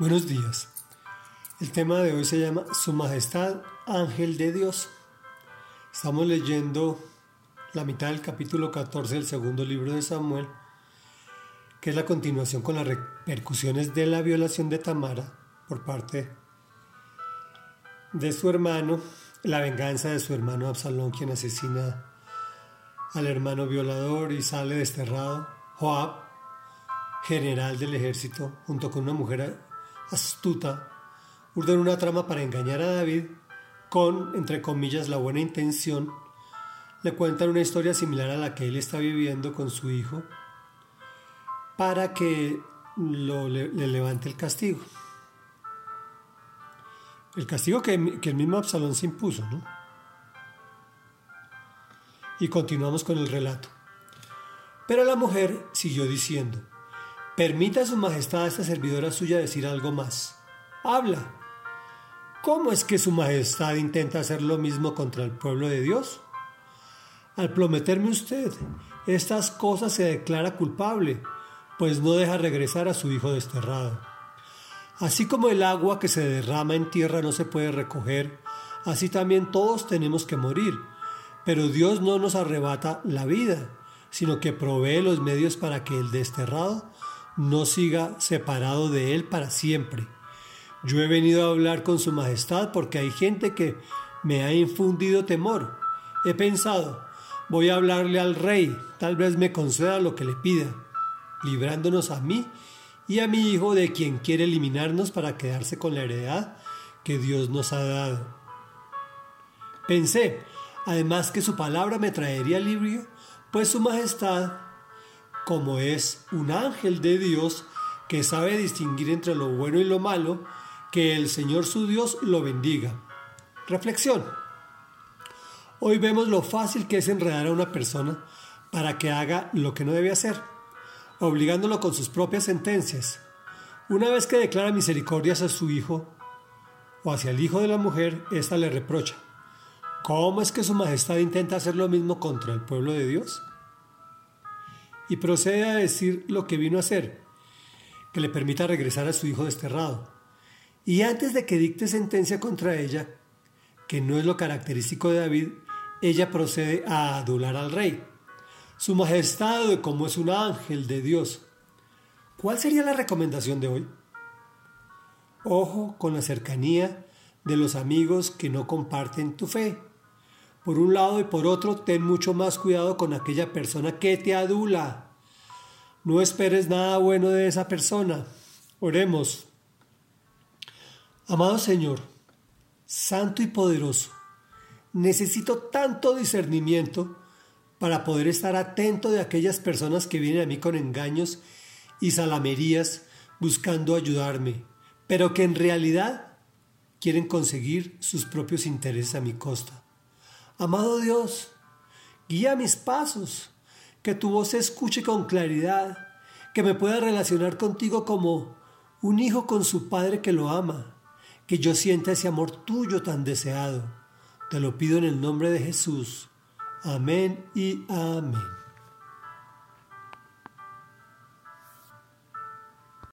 Buenos días. El tema de hoy se llama Su Majestad Ángel de Dios. Estamos leyendo la mitad del capítulo 14 del segundo libro de Samuel, que es la continuación con las repercusiones de la violación de Tamara por parte de su hermano, la venganza de su hermano Absalón, quien asesina al hermano violador y sale desterrado. Joab, general del ejército, junto con una mujer astuta, urden una trama para engañar a David con, entre comillas, la buena intención. Le cuentan una historia similar a la que él está viviendo con su hijo para que lo, le, levante el castigo. El castigo que, que el mismo Absalón se impuso, ¿no? Y continuamos con el relato. Pero la mujer siguió diciendo, Permita a su majestad a esta servidora suya decir algo más. Habla. ¿Cómo es que su majestad intenta hacer lo mismo contra el pueblo de Dios? Al prometerme usted estas cosas se declara culpable, pues no deja regresar a su hijo desterrado. Así como el agua que se derrama en tierra no se puede recoger, así también todos tenemos que morir. Pero Dios no nos arrebata la vida, sino que provee los medios para que el desterrado no siga separado de Él para siempre. Yo he venido a hablar con Su Majestad porque hay gente que me ha infundido temor. He pensado, voy a hablarle al rey, tal vez me conceda lo que le pida, librándonos a mí y a mi hijo de quien quiere eliminarnos para quedarse con la heredad que Dios nos ha dado. Pensé, además que su palabra me traería alivio, pues Su Majestad como es un ángel de Dios que sabe distinguir entre lo bueno y lo malo, que el Señor su Dios lo bendiga. Reflexión. Hoy vemos lo fácil que es enredar a una persona para que haga lo que no debe hacer, obligándolo con sus propias sentencias. Una vez que declara misericordia hacia su hijo o hacia el hijo de la mujer, ésta le reprocha. ¿Cómo es que su majestad intenta hacer lo mismo contra el pueblo de Dios? Y procede a decir lo que vino a hacer, que le permita regresar a su hijo desterrado. Y antes de que dicte sentencia contra ella, que no es lo característico de David, ella procede a adular al rey. Su majestad como es un ángel de Dios. ¿Cuál sería la recomendación de hoy? Ojo con la cercanía de los amigos que no comparten tu fe. Por un lado y por otro, ten mucho más cuidado con aquella persona que te adula. No esperes nada bueno de esa persona. Oremos. Amado Señor, Santo y poderoso, necesito tanto discernimiento para poder estar atento de aquellas personas que vienen a mí con engaños y salamerías buscando ayudarme, pero que en realidad quieren conseguir sus propios intereses a mi costa. Amado Dios, guía mis pasos, que tu voz se escuche con claridad, que me pueda relacionar contigo como un hijo con su padre que lo ama, que yo sienta ese amor tuyo tan deseado. Te lo pido en el nombre de Jesús. Amén y amén.